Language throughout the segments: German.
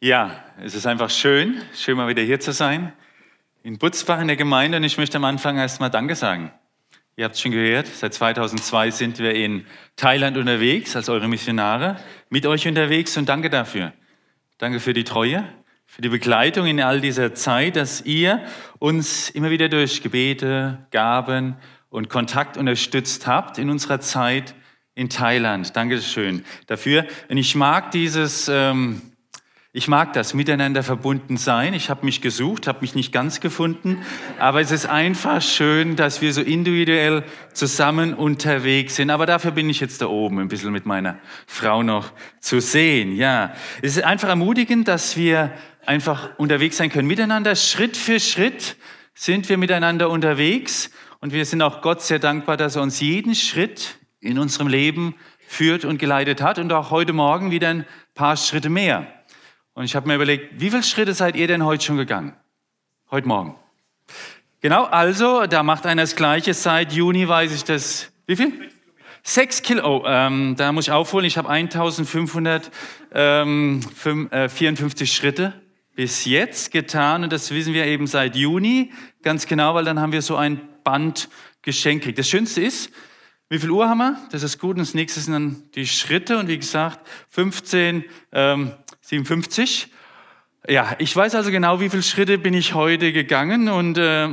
Ja, es ist einfach schön, schön mal wieder hier zu sein, in Butzbach in der Gemeinde. Und ich möchte am Anfang erstmal Danke sagen. Ihr habt es schon gehört, seit 2002 sind wir in Thailand unterwegs, als eure Missionare, mit euch unterwegs und danke dafür. Danke für die Treue, für die Begleitung in all dieser Zeit, dass ihr uns immer wieder durch Gebete, Gaben und Kontakt unterstützt habt in unserer Zeit in Thailand. Dankeschön dafür. Und ich mag dieses... Ähm, ich mag das, miteinander verbunden sein. Ich habe mich gesucht, habe mich nicht ganz gefunden, aber es ist einfach schön, dass wir so individuell zusammen unterwegs sind. Aber dafür bin ich jetzt da oben ein bisschen mit meiner Frau noch zu sehen. Ja, es ist einfach ermutigend, dass wir einfach unterwegs sein können miteinander. Schritt für Schritt sind wir miteinander unterwegs und wir sind auch Gott sehr dankbar, dass er uns jeden Schritt in unserem Leben führt und geleitet hat und auch heute Morgen wieder ein paar Schritte mehr. Und ich habe mir überlegt, wie viele Schritte seid ihr denn heute schon gegangen? Heute Morgen. Genau, also, da macht einer das Gleiche. Seit Juni weiß ich das. Wie viel? Sechs Kilo. Oh, ähm, da muss ich aufholen. Ich habe 1554 ähm, äh, Schritte bis jetzt getan. Und das wissen wir eben seit Juni ganz genau, weil dann haben wir so ein Band geschenkt gekriegt. Das Schönste ist, wie viel Uhr haben wir? Das ist gut. Und das nächste sind dann die Schritte. Und wie gesagt, 15, ähm, 57. Ja, ich weiß also genau, wie viele Schritte bin ich heute gegangen und äh,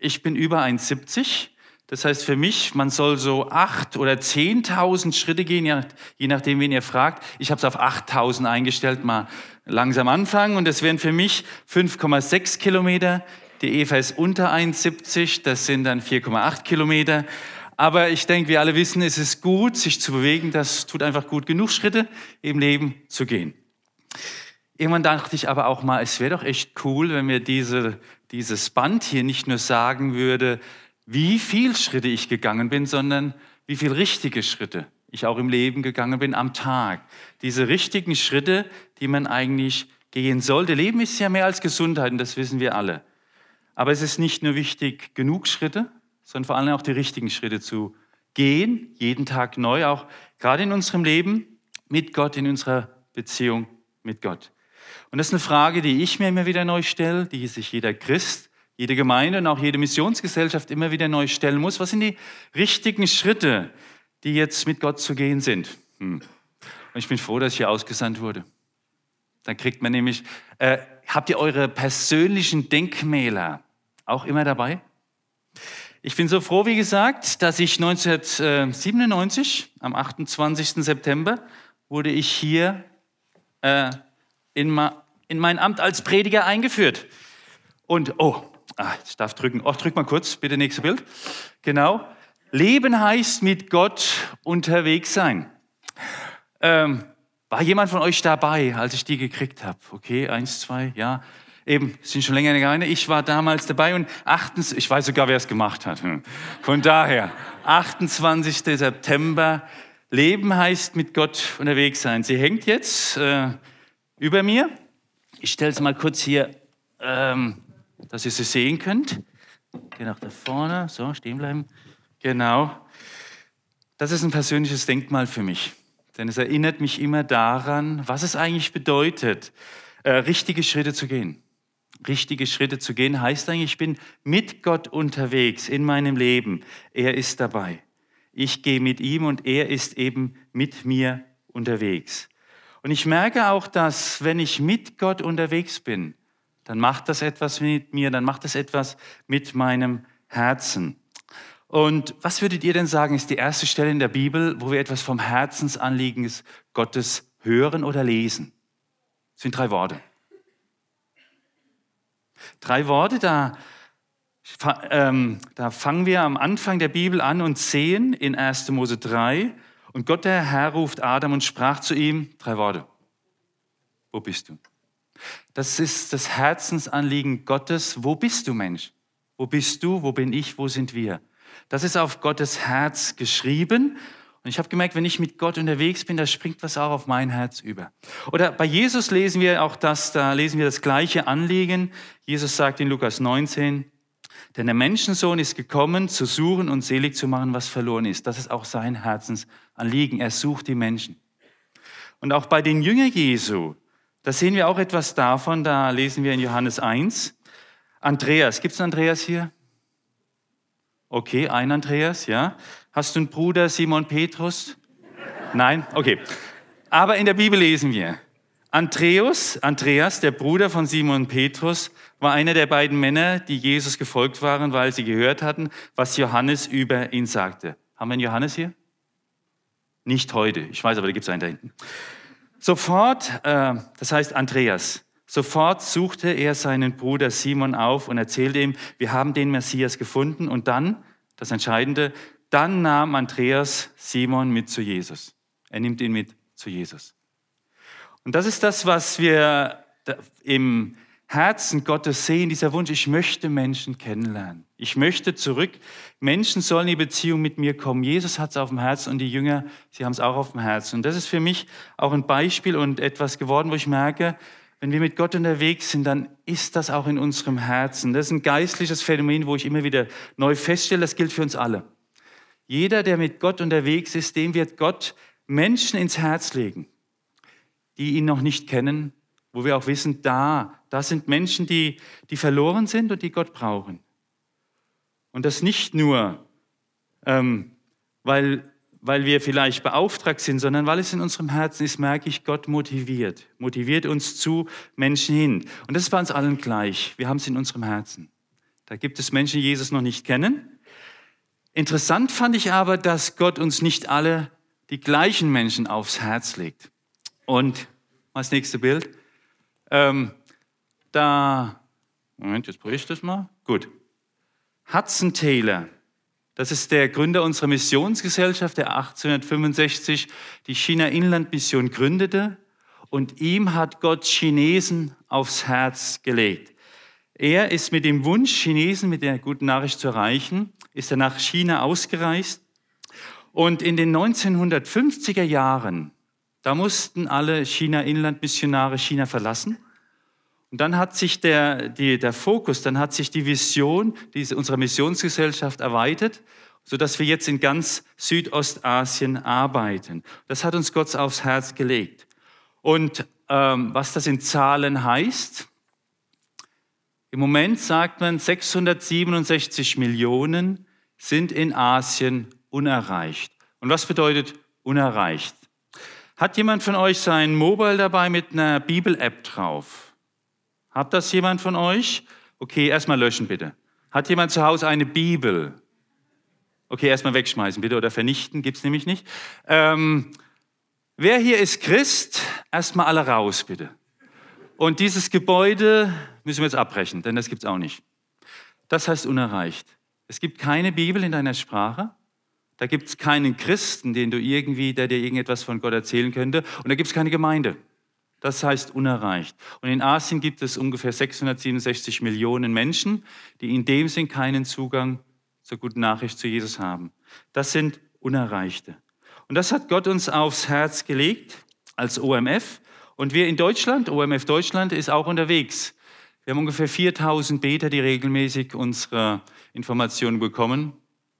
ich bin über 1,70. Das heißt für mich, man soll so acht oder 10.000 Schritte gehen, je nachdem, wen ihr fragt. Ich habe es auf 8.000 eingestellt, mal langsam anfangen. Und das wären für mich 5,6 Kilometer. Die Eva ist unter 1,70, das sind dann 4,8 Kilometer. Aber ich denke, wir alle wissen, es ist gut, sich zu bewegen. Das tut einfach gut, genug Schritte im Leben zu gehen. Irgendwann dachte ich aber auch mal, es wäre doch echt cool, wenn mir diese, dieses Band hier nicht nur sagen würde, wie viel Schritte ich gegangen bin, sondern wie viel richtige Schritte ich auch im Leben gegangen bin am Tag. Diese richtigen Schritte, die man eigentlich gehen sollte. Leben ist ja mehr als Gesundheit und das wissen wir alle. Aber es ist nicht nur wichtig, genug Schritte, sondern vor allem auch die richtigen Schritte zu gehen, jeden Tag neu, auch gerade in unserem Leben mit Gott, in unserer Beziehung mit Gott? Und das ist eine Frage, die ich mir immer wieder neu stelle, die sich jeder Christ, jede Gemeinde und auch jede Missionsgesellschaft immer wieder neu stellen muss. Was sind die richtigen Schritte, die jetzt mit Gott zu gehen sind? Hm. Und ich bin froh, dass ich hier ausgesandt wurde. Dann kriegt man nämlich, äh, habt ihr eure persönlichen Denkmäler auch immer dabei? Ich bin so froh, wie gesagt, dass ich 1997, am 28. September, wurde ich hier äh, in, in mein Amt als Prediger eingeführt. Und, oh, ah, ich darf drücken. Oh, drück mal kurz, bitte nächstes Bild. Genau. Leben heißt mit Gott unterwegs sein. Ähm, war jemand von euch dabei, als ich die gekriegt habe? Okay, eins, zwei, ja. Eben, sind schon länger eine. Ich war damals dabei und achtens, ich weiß sogar, wer es gemacht hat. Hm. Von daher, 28. September Leben heißt mit Gott unterwegs sein. Sie hängt jetzt äh, über mir. Ich stelle es mal kurz hier, ähm, dass ihr sie sehen könnt. Geh nach da vorne, so, stehen bleiben. Genau. Das ist ein persönliches Denkmal für mich. Denn es erinnert mich immer daran, was es eigentlich bedeutet, äh, richtige Schritte zu gehen. Richtige Schritte zu gehen heißt eigentlich, ich bin mit Gott unterwegs in meinem Leben. Er ist dabei. Ich gehe mit ihm und er ist eben mit mir unterwegs. Und ich merke auch, dass wenn ich mit Gott unterwegs bin, dann macht das etwas mit mir, dann macht das etwas mit meinem Herzen. Und was würdet ihr denn sagen, ist die erste Stelle in der Bibel, wo wir etwas vom Herzensanliegen Gottes hören oder lesen? Das sind drei Worte. Drei Worte, da da fangen wir am Anfang der Bibel an und sehen in 1. Mose 3, und Gott der Herr ruft Adam und sprach zu ihm, drei Worte, wo bist du? Das ist das Herzensanliegen Gottes, wo bist du Mensch? Wo bist du, wo bin ich, wo sind wir? Das ist auf Gottes Herz geschrieben und ich habe gemerkt, wenn ich mit Gott unterwegs bin, da springt was auch auf mein Herz über. Oder bei Jesus lesen wir auch das, da lesen wir das gleiche Anliegen. Jesus sagt in Lukas 19, denn der Menschensohn ist gekommen, zu suchen und selig zu machen, was verloren ist. Das ist auch sein Herzensanliegen. Er sucht die Menschen. Und auch bei den Jüngern Jesu, Da sehen wir auch etwas davon, da lesen wir in Johannes 1. Andreas, gibt es einen Andreas hier? Okay, ein Andreas, ja. Hast du einen Bruder, Simon Petrus? Nein? Okay. Aber in der Bibel lesen wir, Andreas, Andreas, der Bruder von Simon Petrus, war einer der beiden Männer, die Jesus gefolgt waren, weil sie gehört hatten, was Johannes über ihn sagte. Haben wir einen Johannes hier? Nicht heute. Ich weiß, aber da gibt es einen da hinten. Sofort, äh, das heißt Andreas, sofort suchte er seinen Bruder Simon auf und erzählte ihm, wir haben den Messias gefunden. Und dann, das Entscheidende, dann nahm Andreas Simon mit zu Jesus. Er nimmt ihn mit zu Jesus. Und das ist das, was wir im Herzen Gottes sehen, dieser Wunsch, ich möchte Menschen kennenlernen. Ich möchte zurück. Menschen sollen in die Beziehung mit mir kommen. Jesus hat es auf dem Herzen und die Jünger, sie haben es auch auf dem Herzen. Und das ist für mich auch ein Beispiel und etwas geworden, wo ich merke, wenn wir mit Gott unterwegs sind, dann ist das auch in unserem Herzen. Das ist ein geistliches Phänomen, wo ich immer wieder neu feststelle, das gilt für uns alle. Jeder, der mit Gott unterwegs ist, dem wird Gott Menschen ins Herz legen, die ihn noch nicht kennen, wo wir auch wissen, da, da sind Menschen, die, die verloren sind und die Gott brauchen. Und das nicht nur, ähm, weil, weil wir vielleicht beauftragt sind, sondern weil es in unserem Herzen ist, merke ich, Gott motiviert, motiviert uns zu Menschen hin. Und das ist bei uns allen gleich. Wir haben es in unserem Herzen. Da gibt es Menschen, die Jesus noch nicht kennen. Interessant fand ich aber, dass Gott uns nicht alle die gleichen Menschen aufs Herz legt. Und das nächste Bild. Ähm, da, Moment, jetzt brüche ich das mal. Gut. Hudson Taylor, das ist der Gründer unserer Missionsgesellschaft, der 1865 die China-Inland-Mission gründete. Und ihm hat Gott Chinesen aufs Herz gelegt. Er ist mit dem Wunsch, Chinesen mit der guten Nachricht zu erreichen, ist er nach China ausgereist und in den 1950er Jahren, da mussten alle China-Inland-Missionare China verlassen. Und dann hat sich der, die, der Fokus, dann hat sich die Vision diese, unserer Missionsgesellschaft erweitert, sodass wir jetzt in ganz Südostasien arbeiten. Das hat uns Gott aufs Herz gelegt. Und ähm, was das in Zahlen heißt, im Moment sagt man, 667 Millionen sind in Asien unerreicht. Und was bedeutet unerreicht? Hat jemand von euch sein Mobile dabei mit einer Bibel-App drauf? Hat das jemand von euch? Okay, erstmal löschen bitte. Hat jemand zu Hause eine Bibel? Okay, erstmal wegschmeißen bitte oder vernichten, gibt's nämlich nicht. Ähm, wer hier ist Christ? Erstmal alle raus bitte. Und dieses Gebäude müssen wir jetzt abbrechen, denn das gibt's auch nicht. Das heißt unerreicht. Es gibt keine Bibel in deiner Sprache. Da gibt es keinen Christen, den du irgendwie, der dir irgendetwas von Gott erzählen könnte. Und da gibt es keine Gemeinde. Das heißt unerreicht. Und in Asien gibt es ungefähr 667 Millionen Menschen, die in dem Sinn keinen Zugang zur guten Nachricht zu Jesus haben. Das sind Unerreichte. Und das hat Gott uns aufs Herz gelegt als OMF. Und wir in Deutschland, OMF Deutschland, ist auch unterwegs. Wir haben ungefähr 4000 Beter, die regelmäßig unsere Informationen bekommen.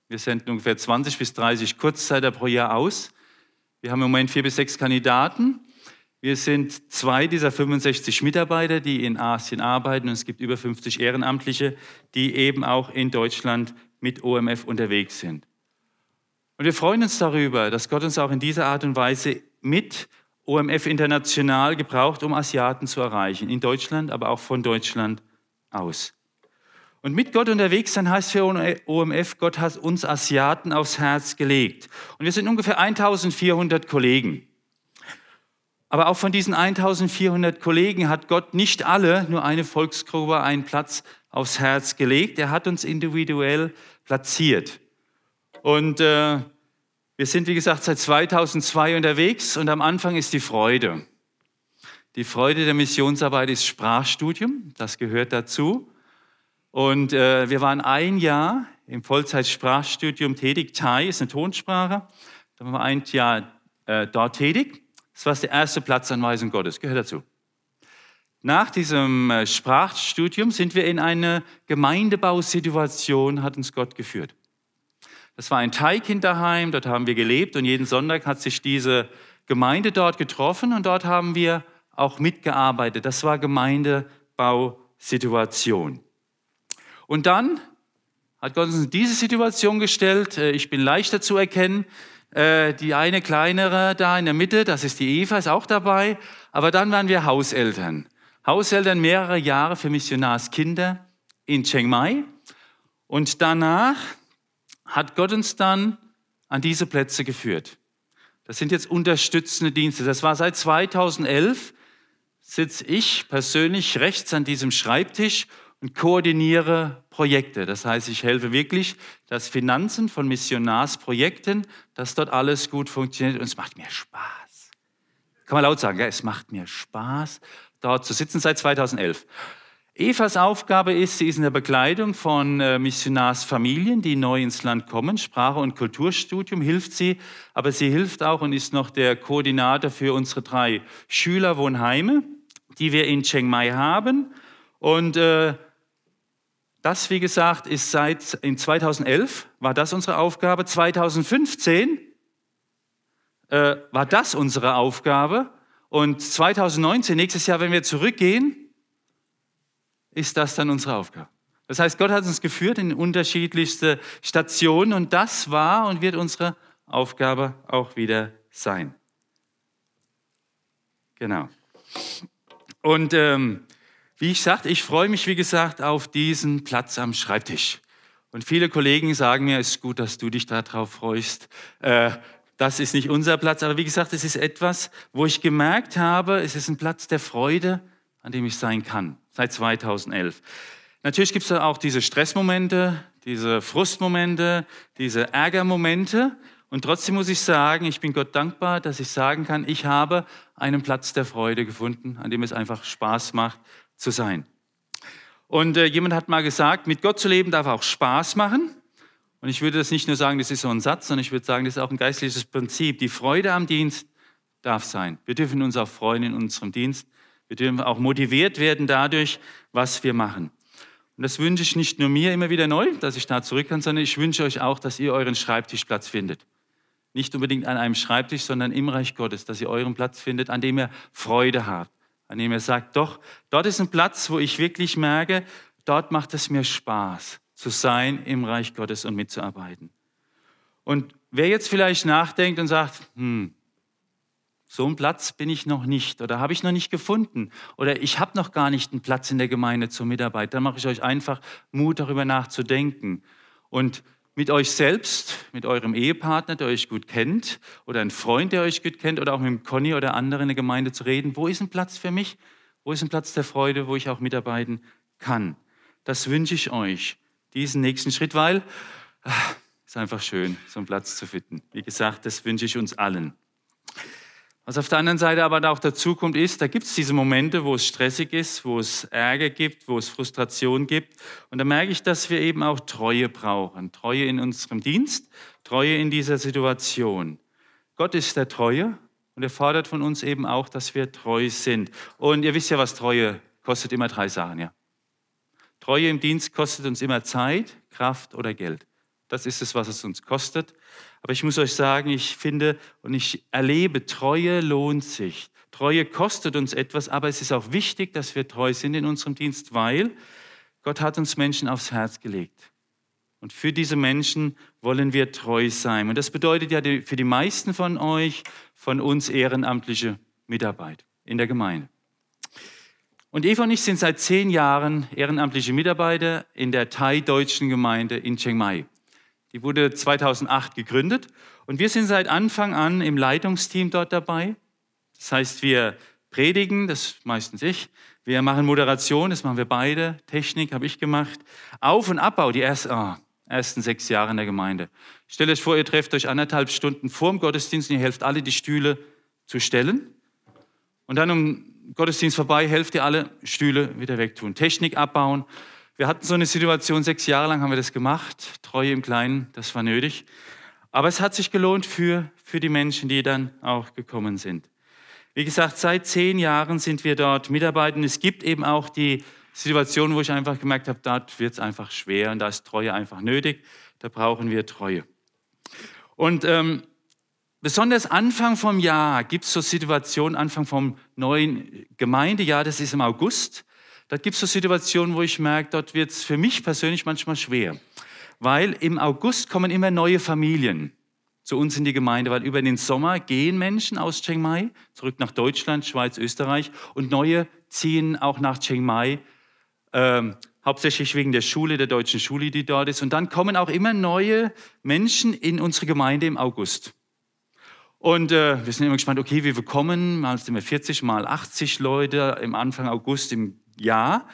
Wir senden ungefähr 20 bis 30 Kurzzeiter pro Jahr aus. Wir haben im Moment vier bis sechs Kandidaten. Wir sind zwei dieser 65 Mitarbeiter, die in Asien arbeiten und es gibt über 50 Ehrenamtliche, die eben auch in Deutschland mit OMF unterwegs sind. Und wir freuen uns darüber, dass Gott uns auch in dieser Art und Weise mit OMF international gebraucht, um Asiaten zu erreichen, in Deutschland, aber auch von Deutschland aus. Und mit Gott unterwegs sein heißt für OMF, Gott hat uns Asiaten aufs Herz gelegt. Und wir sind ungefähr 1400 Kollegen. Aber auch von diesen 1400 Kollegen hat Gott nicht alle, nur eine Volksgruppe, einen Platz aufs Herz gelegt. Er hat uns individuell platziert. Und äh, wir sind, wie gesagt, seit 2002 unterwegs und am Anfang ist die Freude. Die Freude der Missionsarbeit ist Sprachstudium, das gehört dazu. Und äh, wir waren ein Jahr im Vollzeitsprachstudium tätig. Thai ist eine Tonsprache. Da waren wir ein Jahr äh, dort tätig. Das war die erste Platzanweisung Gottes, gehört dazu. Nach diesem äh, Sprachstudium sind wir in eine Gemeindebausituation, hat uns Gott geführt. Das war ein Thai-Kinderheim, dort haben wir gelebt und jeden Sonntag hat sich diese Gemeinde dort getroffen und dort haben wir auch mitgearbeitet. Das war Gemeindebausituation. Und dann hat Gott uns in diese Situation gestellt. Äh, ich bin leichter zu erkennen. Äh, die eine kleinere da in der Mitte, das ist die Eva, ist auch dabei. Aber dann waren wir Hauseltern. Hauseltern mehrere Jahre für Missionarskinder in Chiang Mai. Und danach hat Gott uns dann an diese Plätze geführt. Das sind jetzt unterstützende Dienste. Das war seit 2011, sitze ich persönlich rechts an diesem Schreibtisch und koordiniere Projekte. Das heißt, ich helfe wirklich, dass Finanzen von Missionarsprojekten, dass dort alles gut funktioniert und es macht mir Spaß. Kann man laut sagen, ja, es macht mir Spaß, dort zu sitzen seit 2011. Evas Aufgabe ist, sie ist in der Begleitung von äh, Missionarsfamilien, die neu ins Land kommen. Sprache- und Kulturstudium hilft sie, aber sie hilft auch und ist noch der Koordinator für unsere drei Schülerwohnheime, die wir in Chiang Mai haben. Und äh, das, wie gesagt, ist seit in 2011 war das unsere Aufgabe. 2015 äh, war das unsere Aufgabe. Und 2019, nächstes Jahr, wenn wir zurückgehen, ist das dann unsere Aufgabe. Das heißt, Gott hat uns geführt in unterschiedlichste Stationen und das war und wird unsere Aufgabe auch wieder sein. Genau. Und ähm, wie ich sagte, ich freue mich, wie gesagt, auf diesen Platz am Schreibtisch. Und viele Kollegen sagen mir, es ist gut, dass du dich darauf freust. Äh, das ist nicht unser Platz, aber wie gesagt, es ist etwas, wo ich gemerkt habe, es ist ein Platz der Freude, an dem ich sein kann, seit 2011. Natürlich gibt es auch diese Stressmomente, diese Frustmomente, diese Ärgermomente. Und trotzdem muss ich sagen, ich bin Gott dankbar, dass ich sagen kann, ich habe einen Platz der Freude gefunden, an dem es einfach Spaß macht zu sein. Und äh, jemand hat mal gesagt, mit Gott zu leben darf auch Spaß machen. Und ich würde das nicht nur sagen, das ist so ein Satz, sondern ich würde sagen, das ist auch ein geistliches Prinzip. Die Freude am Dienst darf sein. Wir dürfen uns auch freuen in unserem Dienst. Wir dürfen auch motiviert werden dadurch, was wir machen. Und das wünsche ich nicht nur mir immer wieder neu, dass ich da zurück kann, sondern ich wünsche euch auch, dass ihr euren Schreibtischplatz findet. Nicht unbedingt an einem Schreibtisch, sondern im Reich Gottes, dass ihr euren Platz findet, an dem ihr Freude habt, an dem ihr sagt, doch, dort ist ein Platz, wo ich wirklich merke, dort macht es mir Spaß zu sein im Reich Gottes und mitzuarbeiten. Und wer jetzt vielleicht nachdenkt und sagt, hm, so einen Platz bin ich noch nicht oder habe ich noch nicht gefunden oder ich habe noch gar nicht einen Platz in der Gemeinde zur Mitarbeit, dann mache ich euch einfach Mut, darüber nachzudenken und mit euch selbst, mit eurem Ehepartner, der euch gut kennt oder ein Freund, der euch gut kennt oder auch mit dem Conny oder anderen in der Gemeinde zu reden, wo ist ein Platz für mich? Wo ist ein Platz der Freude, wo ich auch mitarbeiten kann? Das wünsche ich euch diesen nächsten Schritt, weil es ah, ist einfach schön, so einen Platz zu finden. Wie gesagt, das wünsche ich uns allen. Was auf der anderen Seite aber auch dazu kommt, ist, da gibt es diese Momente, wo es stressig ist, wo es Ärger gibt, wo es Frustration gibt. Und da merke ich, dass wir eben auch Treue brauchen. Treue in unserem Dienst, Treue in dieser Situation. Gott ist der Treue und er fordert von uns eben auch, dass wir treu sind. Und ihr wisst ja, was Treue kostet, immer drei Sachen, ja. Treue im Dienst kostet uns immer Zeit, Kraft oder Geld. Das ist es, was es uns kostet. Aber ich muss euch sagen, ich finde und ich erlebe, Treue lohnt sich. Treue kostet uns etwas, aber es ist auch wichtig, dass wir treu sind in unserem Dienst, weil Gott hat uns Menschen aufs Herz gelegt. Und für diese Menschen wollen wir treu sein. Und das bedeutet ja für die meisten von euch, von uns ehrenamtliche Mitarbeit in der Gemeinde. Und Eva und ich sind seit zehn Jahren ehrenamtliche Mitarbeiter in der thai-deutschen Gemeinde in Chiang Mai. Die wurde 2008 gegründet und wir sind seit Anfang an im Leitungsteam dort dabei. Das heißt, wir predigen, das ist meistens ich. Wir machen Moderation, das machen wir beide. Technik habe ich gemacht. Auf- und Abbau, die ersten, oh, ersten sechs Jahre in der Gemeinde. Stellt euch vor, ihr trefft euch anderthalb Stunden vor dem Gottesdienst und ihr helft alle, die Stühle zu stellen. Und dann um Gottesdienst vorbei, helft ihr alle Stühle wieder wegtun. Technik abbauen. Wir hatten so eine Situation, sechs Jahre lang haben wir das gemacht. Treue im Kleinen, das war nötig. Aber es hat sich gelohnt für, für die Menschen, die dann auch gekommen sind. Wie gesagt, seit zehn Jahren sind wir dort mitarbeiten. Es gibt eben auch die Situation, wo ich einfach gemerkt habe, dort wird es einfach schwer und da ist Treue einfach nötig. Da brauchen wir Treue. Und ähm, besonders Anfang vom Jahr gibt es so Situationen, Anfang vom neuen Gemeindejahr, das ist im August. Da gibt es so Situationen, wo ich merke, dort wird es für mich persönlich manchmal schwer. Weil im August kommen immer neue Familien zu uns in die Gemeinde, weil über den Sommer gehen Menschen aus Chiang Mai zurück nach Deutschland, Schweiz, Österreich und neue ziehen auch nach Chiang Mai, ähm, hauptsächlich wegen der Schule, der deutschen Schule, die dort ist. Und dann kommen auch immer neue Menschen in unsere Gemeinde im August. Und äh, wir sind immer gespannt, okay, wie wir kommen. Mal sind wir 40, mal 80 Leute im Anfang August im Jahr.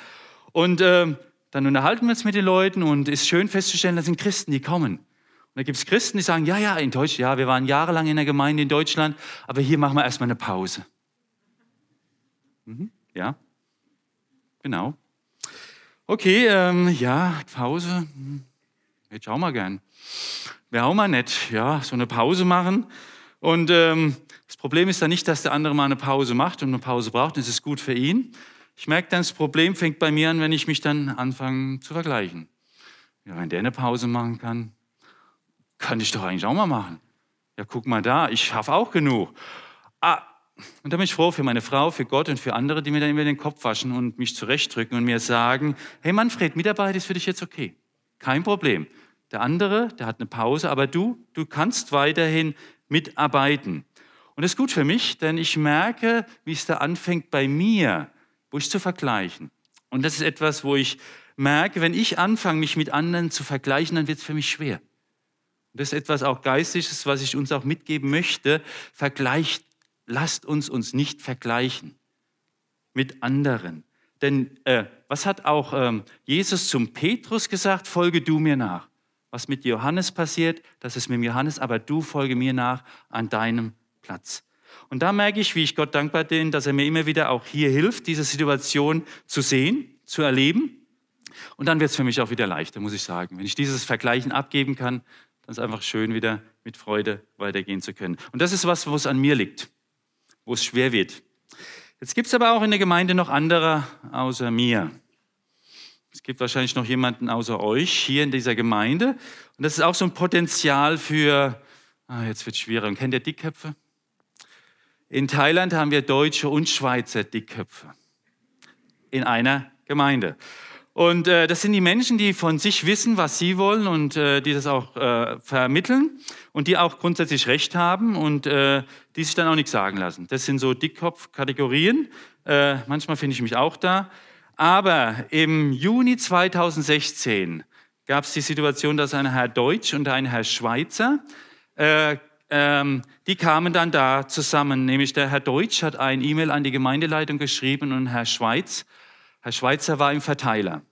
Und äh, dann unterhalten wir uns mit den Leuten und es ist schön festzustellen, das sind Christen, die kommen. Und da gibt es Christen, die sagen, ja, ja, in Deutschland, ja, wir waren jahrelang in der Gemeinde in Deutschland, aber hier machen wir erstmal eine Pause. Mhm, ja, genau. Okay, ähm, ja, Pause, hm, hätte ich auch mal gern. Wäre auch mal nett, ja, so eine Pause machen. Und ähm, das Problem ist dann nicht, dass der andere mal eine Pause macht und eine Pause braucht, das ist gut für ihn. Ich merke dann, das Problem fängt bei mir an, wenn ich mich dann anfange zu vergleichen. Ja, wenn der eine Pause machen kann, kann ich doch eigentlich auch mal machen. Ja, guck mal da, ich schaffe auch genug. Ah, und da bin ich froh für meine Frau, für Gott und für andere, die mir dann immer den Kopf waschen und mich zurechtdrücken und mir sagen, hey Manfred, Mitarbeit ist für dich jetzt okay. Kein Problem. Der andere, der hat eine Pause, aber du, du kannst weiterhin mitarbeiten. Und das ist gut für mich, denn ich merke, wie es da anfängt bei mir, wo ich zu vergleichen. Und das ist etwas, wo ich merke, wenn ich anfange, mich mit anderen zu vergleichen, dann wird es für mich schwer. Und das ist etwas auch Geistliches, was ich uns auch mitgeben möchte. Vergleicht, lasst uns uns nicht vergleichen mit anderen. Denn äh, was hat auch ähm, Jesus zum Petrus gesagt? Folge du mir nach was mit Johannes passiert, das ist mit Johannes, aber du folge mir nach an deinem Platz. Und da merke ich, wie ich Gott dankbar bin, dass er mir immer wieder auch hier hilft, diese Situation zu sehen, zu erleben. Und dann wird es für mich auch wieder leichter, muss ich sagen. Wenn ich dieses Vergleichen abgeben kann, dann ist es einfach schön, wieder mit Freude weitergehen zu können. Und das ist was, wo es an mir liegt, wo es schwer wird. Jetzt gibt es aber auch in der Gemeinde noch andere außer mir. Es gibt wahrscheinlich noch jemanden außer euch hier in dieser Gemeinde. Und das ist auch so ein Potenzial für, ah, jetzt wird es schwieriger. Kennt ihr Dickköpfe? In Thailand haben wir Deutsche und Schweizer Dickköpfe in einer Gemeinde. Und äh, das sind die Menschen, die von sich wissen, was sie wollen und äh, die das auch äh, vermitteln und die auch grundsätzlich Recht haben und äh, die sich dann auch nichts sagen lassen. Das sind so Dickkopf-Kategorien. Äh, manchmal finde ich mich auch da. Aber im Juni 2016 gab es die Situation, dass ein Herr Deutsch und ein Herr Schweizer, äh, ähm, die kamen dann da zusammen. Nämlich der Herr Deutsch hat ein E-Mail an die Gemeindeleitung geschrieben und Herr Schweiz, Herr Schweizer war im Verteiler.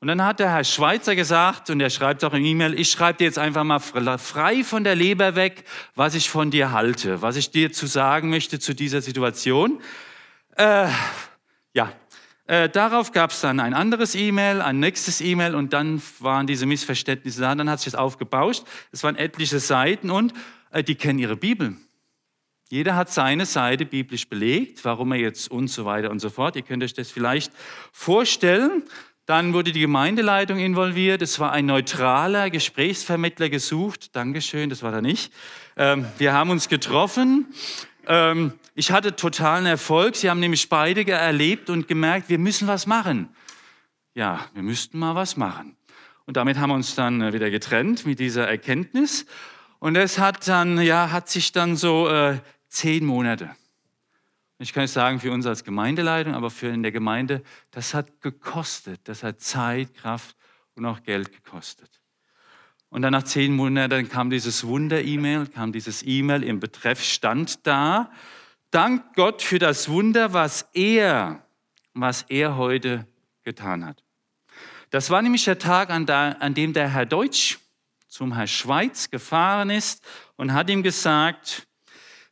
Und dann hat der Herr Schweizer gesagt, und er schreibt auch im E-Mail, ich schreibe dir jetzt einfach mal frei von der Leber weg, was ich von dir halte, was ich dir zu sagen möchte zu dieser Situation. Äh, ja, äh, darauf gab es dann ein anderes E-Mail, ein nächstes E-Mail und dann waren diese Missverständnisse da. Dann hat sich das aufgebauscht. Es waren etliche Seiten und die kennen ihre Bibel. Jeder hat seine Seite biblisch belegt, warum er jetzt und so weiter und so fort. Ihr könnt euch das vielleicht vorstellen. Dann wurde die Gemeindeleitung involviert. Es war ein neutraler Gesprächsvermittler gesucht. Dankeschön, das war er nicht. Ähm, wir haben uns getroffen ähm, ich hatte totalen Erfolg. Sie haben nämlich beide erlebt und gemerkt, wir müssen was machen. Ja, wir müssten mal was machen. Und damit haben wir uns dann äh, wieder getrennt mit dieser Erkenntnis. Und es hat dann, ja, hat sich dann so äh, zehn Monate. Ich kann nicht sagen für uns als Gemeindeleitung, aber für in der Gemeinde, das hat gekostet. Das hat Zeit, Kraft und auch Geld gekostet. Und dann nach zehn Monaten kam dieses Wunder-E-Mail, kam dieses E-Mail im Betreff stand da. Dank Gott für das Wunder, was er, was er heute getan hat. Das war nämlich der Tag, an, dem der Herr Deutsch zum Herr Schweiz gefahren ist und hat ihm gesagt,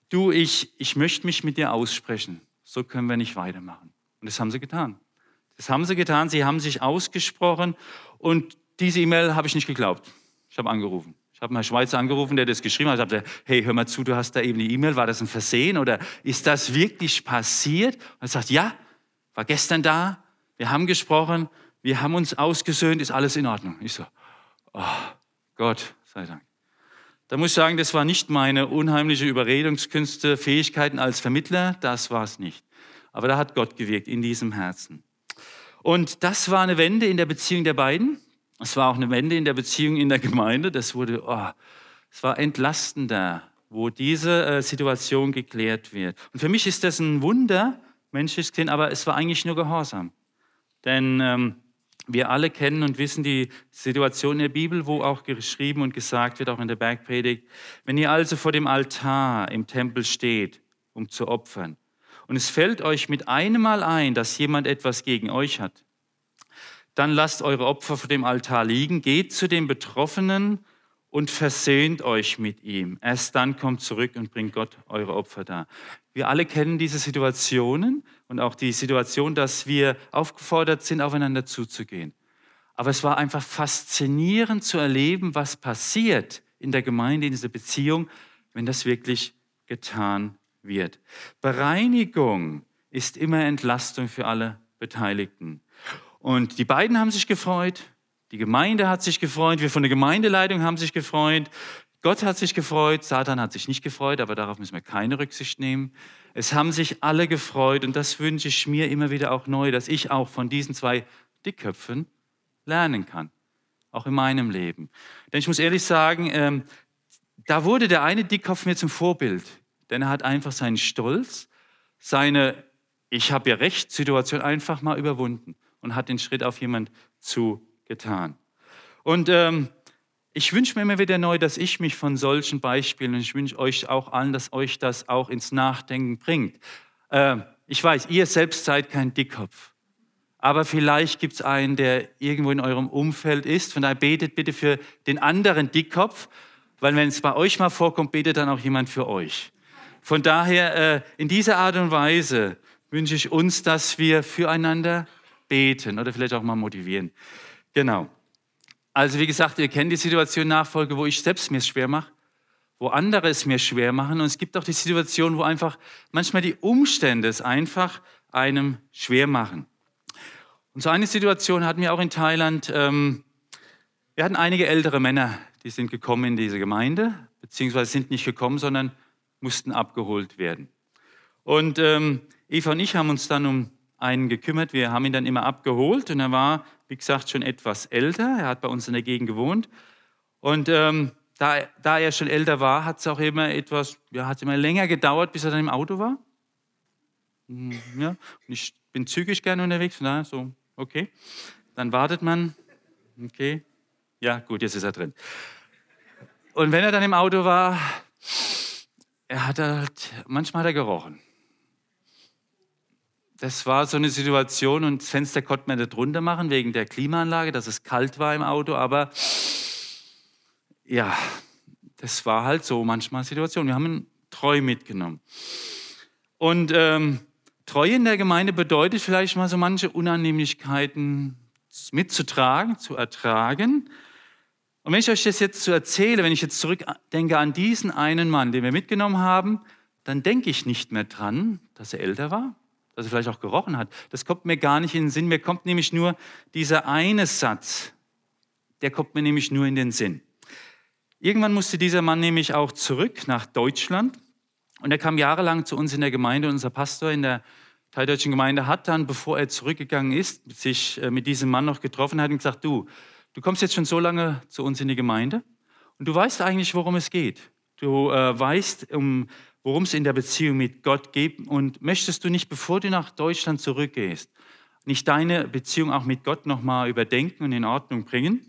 du, ich, ich möchte mich mit dir aussprechen. So können wir nicht weitermachen. Und das haben sie getan. Das haben sie getan. Sie haben sich ausgesprochen und diese E-Mail habe ich nicht geglaubt. Ich habe angerufen. Ich habe einen Schweizer angerufen, der das geschrieben hat. Ich habe gesagt, hey, hör mal zu, du hast da eben die E-Mail. War das ein Versehen oder ist das wirklich passiert? Und er sagt, ja, war gestern da. Wir haben gesprochen. Wir haben uns ausgesöhnt. Ist alles in Ordnung? Ich so, oh, Gott sei Dank. Da muss ich sagen, das war nicht meine unheimliche Überredungskünste, Fähigkeiten als Vermittler, das war es nicht. Aber da hat Gott gewirkt in diesem Herzen. Und das war eine Wende in der Beziehung der beiden. Es war auch eine Wende in der Beziehung in der Gemeinde. Das wurde, oh, es war entlastender, wo diese äh, Situation geklärt wird. Und für mich ist das ein Wunder, menschlich gesehen, aber es war eigentlich nur Gehorsam. Denn ähm, wir alle kennen und wissen die Situation in der Bibel, wo auch geschrieben und gesagt wird, auch in der Bergpredigt, wenn ihr also vor dem Altar im Tempel steht, um zu opfern, und es fällt euch mit einem Mal ein, dass jemand etwas gegen euch hat, dann lasst eure Opfer vor dem Altar liegen, geht zu dem Betroffenen und versöhnt euch mit ihm. Erst dann kommt zurück und bringt Gott eure Opfer dar. Wir alle kennen diese Situationen und auch die Situation, dass wir aufgefordert sind, aufeinander zuzugehen. Aber es war einfach faszinierend zu erleben, was passiert in der Gemeinde, in dieser Beziehung, wenn das wirklich getan wird. Bereinigung ist immer Entlastung für alle Beteiligten. Und die beiden haben sich gefreut, die Gemeinde hat sich gefreut, wir von der Gemeindeleitung haben sich gefreut, Gott hat sich gefreut, Satan hat sich nicht gefreut, aber darauf müssen wir keine Rücksicht nehmen. Es haben sich alle gefreut und das wünsche ich mir immer wieder auch neu, dass ich auch von diesen zwei Dickköpfen lernen kann, auch in meinem Leben. Denn ich muss ehrlich sagen, ähm, da wurde der eine Dickkopf mir zum Vorbild, denn er hat einfach seinen Stolz, seine Ich habe ja recht Situation einfach mal überwunden und hat den Schritt auf jemand zu getan. Und ähm, ich wünsche mir immer wieder neu, dass ich mich von solchen Beispielen, und ich wünsche euch auch allen, dass euch das auch ins Nachdenken bringt. Äh, ich weiß, ihr selbst seid kein Dickkopf. Aber vielleicht gibt es einen, der irgendwo in eurem Umfeld ist. Von daher betet bitte für den anderen Dickkopf, weil wenn es bei euch mal vorkommt, betet dann auch jemand für euch. Von daher, äh, in dieser Art und Weise wünsche ich uns, dass wir füreinander beten oder vielleicht auch mal motivieren. Genau. Also wie gesagt, ihr kennt die Situation Nachfolge, wo ich selbst mir es schwer mache, wo andere es mir schwer machen. Und es gibt auch die Situation, wo einfach manchmal die Umstände es einfach einem schwer machen. Und so eine Situation hatten wir auch in Thailand. Ähm, wir hatten einige ältere Männer, die sind gekommen in diese Gemeinde, beziehungsweise sind nicht gekommen, sondern mussten abgeholt werden. Und ähm, Eva und ich haben uns dann um einen gekümmert. Wir haben ihn dann immer abgeholt und er war, wie gesagt, schon etwas älter. Er hat bei uns in der Gegend gewohnt. Und ähm, da, da, er schon älter war, hat es auch immer etwas, ja, hat immer länger gedauert, bis er dann im Auto war. Hm, ja, und ich bin zügig gerne unterwegs, na, so, okay. Dann wartet man, okay. Ja, gut, jetzt ist er drin. Und wenn er dann im Auto war, er hat halt, manchmal hat er gerochen das war so eine Situation und das Fenster konnte man nicht runter machen wegen der Klimaanlage, dass es kalt war im Auto, aber ja, das war halt so manchmal Situation. Wir haben ihn treu mitgenommen. Und ähm, Treue in der Gemeinde bedeutet vielleicht mal so manche Unannehmlichkeiten mitzutragen, zu ertragen. Und wenn ich euch das jetzt so erzähle, wenn ich jetzt zurückdenke an diesen einen Mann, den wir mitgenommen haben, dann denke ich nicht mehr dran, dass er älter war, dass er vielleicht auch gerochen hat. Das kommt mir gar nicht in den Sinn. Mir kommt nämlich nur dieser eine Satz, der kommt mir nämlich nur in den Sinn. Irgendwann musste dieser Mann nämlich auch zurück nach Deutschland und er kam jahrelang zu uns in der Gemeinde. Unser Pastor in der Thai-Deutschen Gemeinde hat dann, bevor er zurückgegangen ist, sich äh, mit diesem Mann noch getroffen, hat und gesagt, du, du kommst jetzt schon so lange zu uns in die Gemeinde und du weißt eigentlich, worum es geht. Du äh, weißt um worum es in der Beziehung mit Gott geht. Und möchtest du nicht, bevor du nach Deutschland zurückgehst, nicht deine Beziehung auch mit Gott nochmal überdenken und in Ordnung bringen?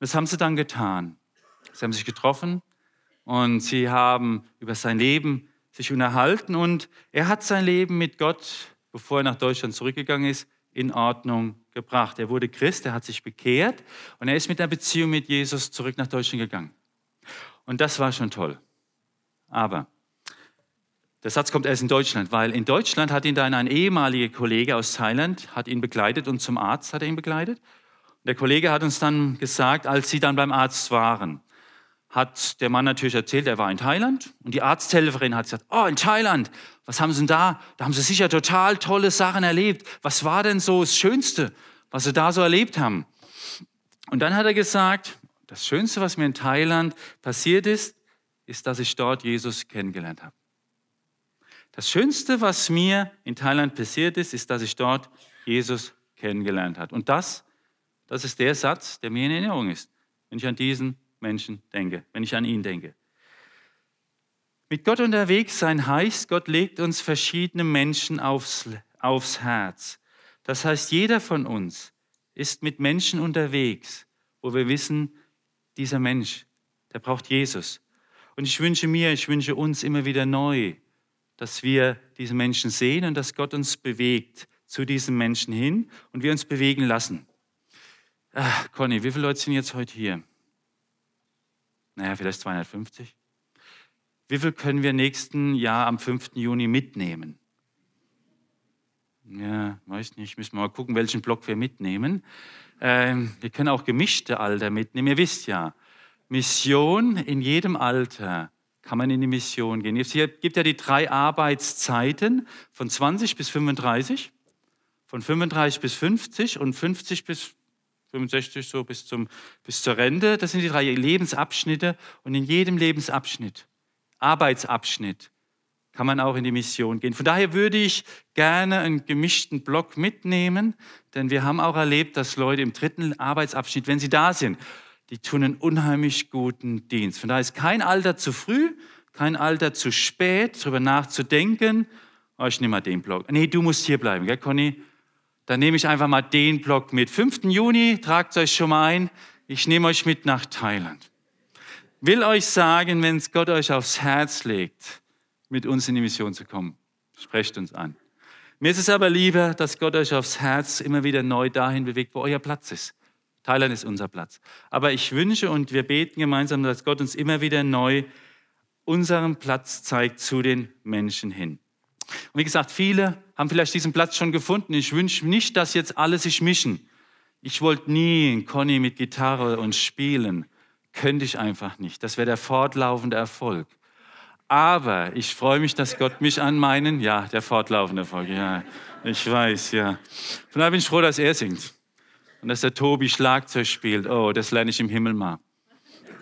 Das haben sie dann getan. Sie haben sich getroffen und sie haben über sein Leben sich unterhalten und er hat sein Leben mit Gott, bevor er nach Deutschland zurückgegangen ist, in Ordnung gebracht. Er wurde Christ, er hat sich bekehrt und er ist mit der Beziehung mit Jesus zurück nach Deutschland gegangen. Und das war schon toll. Aber der Satz kommt erst in Deutschland, weil in Deutschland hat ihn dann ein ehemaliger Kollege aus Thailand, hat ihn begleitet und zum Arzt hat er ihn begleitet. Und der Kollege hat uns dann gesagt, als sie dann beim Arzt waren, hat der Mann natürlich erzählt, er war in Thailand und die Arzthelferin hat gesagt, oh, in Thailand, was haben Sie denn da? Da haben Sie sicher total tolle Sachen erlebt. Was war denn so das Schönste, was Sie da so erlebt haben? Und dann hat er gesagt, Das Schönste, was mir in Thailand passiert ist, ist, dass ich dort Jesus kennengelernt habe. Das Schönste, was mir in Thailand passiert ist, ist, dass ich dort Jesus kennengelernt habe. Und das, das ist der Satz, der mir in Erinnerung ist, wenn ich an diesen Menschen denke, wenn ich an ihn denke. Mit Gott unterwegs sein heißt, Gott legt uns verschiedene Menschen aufs, aufs Herz. Das heißt, jeder von uns ist mit Menschen unterwegs, wo wir wissen, dieser Mensch, der braucht Jesus. Und ich wünsche mir, ich wünsche uns immer wieder neu, dass wir diese Menschen sehen und dass Gott uns bewegt zu diesen Menschen hin und wir uns bewegen lassen. Ach, Conny, wie viele Leute sind jetzt heute hier? Naja, vielleicht 250. Wie viel können wir nächsten Jahr am 5. Juni mitnehmen? Ja, weiß nicht, müssen wir mal gucken, welchen Block wir mitnehmen. Ähm, wir können auch gemischte Alter mitnehmen. Ihr wisst ja, Mission in jedem Alter kann man in die Mission gehen. Es gibt ja die drei Arbeitszeiten von 20 bis 35, von 35 bis 50 und 50 bis 65 so bis, zum, bis zur Rente. Das sind die drei Lebensabschnitte und in jedem Lebensabschnitt, Arbeitsabschnitt, kann man auch in die Mission gehen. Von daher würde ich gerne einen gemischten Block mitnehmen, denn wir haben auch erlebt, dass Leute im dritten Arbeitsabschnitt, wenn sie da sind, die tun einen unheimlich guten Dienst. Von daher ist kein Alter zu früh, kein Alter zu spät, darüber nachzudenken. Oh, ich nehme mal den Block. Nee, du musst hier bleiben, gell, Conny? Dann nehme ich einfach mal den Block mit. 5. Juni, tragt euch schon mal ein. Ich nehme euch mit nach Thailand. Will euch sagen, wenn es Gott euch aufs Herz legt, mit uns in die Mission zu kommen, sprecht uns an. Mir ist es aber lieber, dass Gott euch aufs Herz immer wieder neu dahin bewegt, wo euer Platz ist. Thailand ist unser Platz. Aber ich wünsche und wir beten gemeinsam, dass Gott uns immer wieder neu unseren Platz zeigt zu den Menschen hin. Und wie gesagt, viele haben vielleicht diesen Platz schon gefunden. Ich wünsche nicht, dass jetzt alle sich mischen. Ich wollte nie Conny mit Gitarre und spielen. Könnte ich einfach nicht. Das wäre der fortlaufende Erfolg. Aber ich freue mich, dass Gott mich an meinen, ja, der fortlaufende Erfolg, ja, ich weiß, ja. Von daher bin ich froh, dass er singt. Und dass der Tobi Schlagzeug spielt. Oh, das lerne ich im Himmel mal.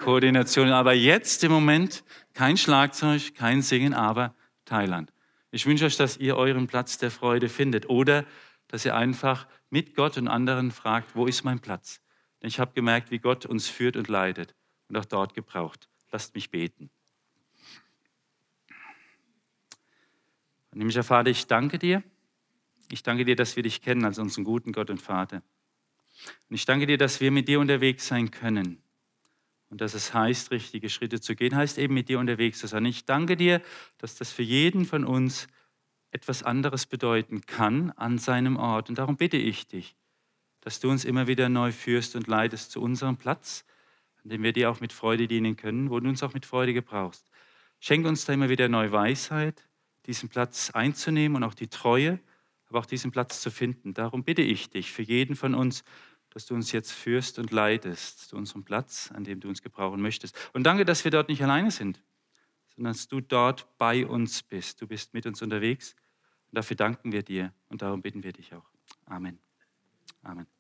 Koordination. Aber jetzt im Moment kein Schlagzeug, kein Singen, aber Thailand. Ich wünsche euch, dass ihr euren Platz der Freude findet oder dass ihr einfach mit Gott und anderen fragt, wo ist mein Platz? Denn ich habe gemerkt, wie Gott uns führt und leidet und auch dort gebraucht. Lasst mich beten. Nämlich, Vater, ich danke dir. Ich danke dir, dass wir dich kennen als unseren guten Gott und Vater. Und ich danke dir, dass wir mit dir unterwegs sein können. Und dass es heißt, richtige Schritte zu gehen, heißt eben mit dir unterwegs zu sein. Ich danke dir, dass das für jeden von uns etwas anderes bedeuten kann an seinem Ort. Und darum bitte ich dich, dass du uns immer wieder neu führst und leitest zu unserem Platz, an dem wir dir auch mit Freude dienen können, wo du uns auch mit Freude gebrauchst. Schenk uns da immer wieder neue Weisheit, diesen Platz einzunehmen und auch die Treue, aber auch diesen Platz zu finden. Darum bitte ich dich für jeden von uns, dass du uns jetzt führst und leitest zu unserem Platz, an dem du uns gebrauchen möchtest. Und danke, dass wir dort nicht alleine sind, sondern dass du dort bei uns bist. Du bist mit uns unterwegs. Und dafür danken wir dir und darum bitten wir dich auch. Amen. Amen.